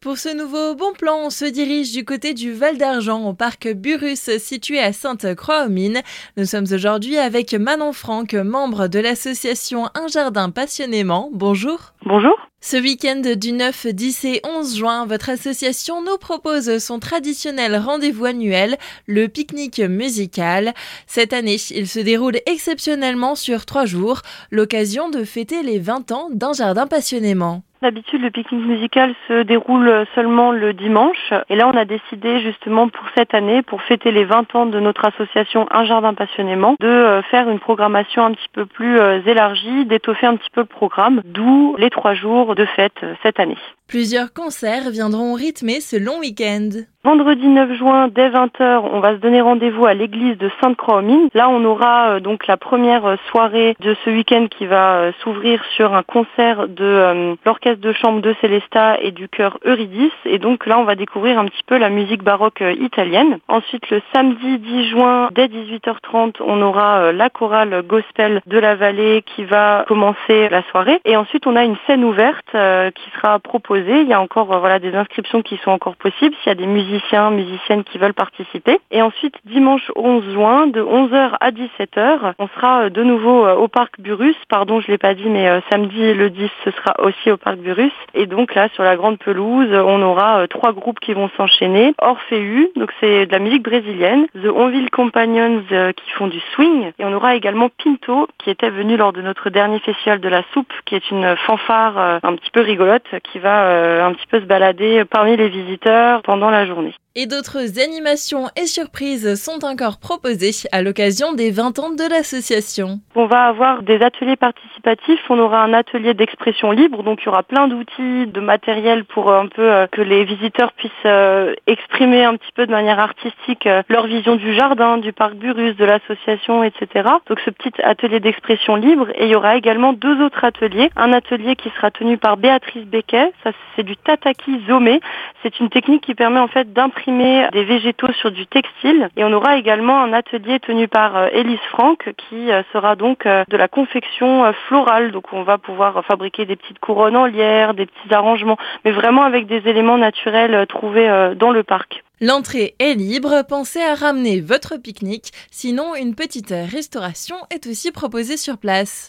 Pour ce nouveau bon plan, on se dirige du côté du Val d'Argent au parc Burus situé à Sainte-Croix-aux-Mines. Nous sommes aujourd'hui avec Manon Franck, membre de l'association Un Jardin Passionnément. Bonjour. Bonjour. Ce week-end du 9, 10 et 11 juin, votre association nous propose son traditionnel rendez-vous annuel, le pique-nique musical. Cette année, il se déroule exceptionnellement sur trois jours, l'occasion de fêter les 20 ans d'un jardin passionnément. D'habitude, le pique-nique musical se déroule seulement le dimanche. Et là, on a décidé justement pour cette année, pour fêter les 20 ans de notre association Un Jardin Passionnément, de euh, faire une programmation un petit peu plus euh, élargie, d'étoffer un petit peu le programme, d'où les trois jours de fête euh, cette année. Plusieurs concerts viendront rythmer ce long week-end. Vendredi 9 juin, dès 20h, on va se donner rendez-vous à l'église de Sainte-Croix-aux-Mines. Là, on aura euh, donc la première euh, soirée de ce week-end qui va euh, s'ouvrir sur un concert de l'orchestre de chambre de Célesta et du chœur Eurydice. Et donc là, on va découvrir un petit peu la musique baroque italienne. Ensuite, le samedi 10 juin, dès 18h30, on aura la chorale gospel de la vallée qui va commencer la soirée. Et ensuite, on a une scène ouverte qui sera proposée il y a encore voilà des inscriptions qui sont encore possibles s'il y a des musiciens, musiciennes qui veulent participer. Et ensuite, dimanche 11 juin, de 11h à 17h, on sera euh, de nouveau euh, au parc Burus. Pardon, je l'ai pas dit, mais samedi le 10, ce sera aussi au parc Burus. Et donc là, sur la grande pelouse, on aura trois groupes qui vont s'enchaîner. Orpheu, donc c'est de la musique brésilienne. The Onville Companions qui font du swing. Et on aura également Pinto, qui était venu lors de notre dernier festival de la soupe, qui est une fanfare un petit peu rigolote, qui va euh, un petit peu se balader parmi les visiteurs pendant la journée. journée. Et d'autres animations et surprises sont encore proposées à l'occasion des 20 ans de l'association. On va avoir des ateliers participatifs, on aura un atelier d'expression libre, donc il y aura plein d'outils, de matériel pour un peu euh, que les visiteurs puissent euh, exprimer un petit peu de manière artistique leur vision du jardin, du parc Burus, de l'association, etc. Donc ce petit atelier d'expression libre et il y aura également deux autres ateliers. Un atelier qui sera tenu par Béatrice Becquet, ça c'est du tataki zomé. C'est une technique qui permet en fait d'imprimer des végétaux sur du textile. Et on aura également un atelier tenu par euh, Elise Franck qui euh, sera donc euh, de la confection florale. Donc on va pouvoir fabriquer des petites couronnes en lierre, des petits arrangements, mais vraiment avec des éléments naturels trouvés dans le parc. L'entrée est libre, pensez à ramener votre pique-nique, sinon une petite restauration est aussi proposée sur place.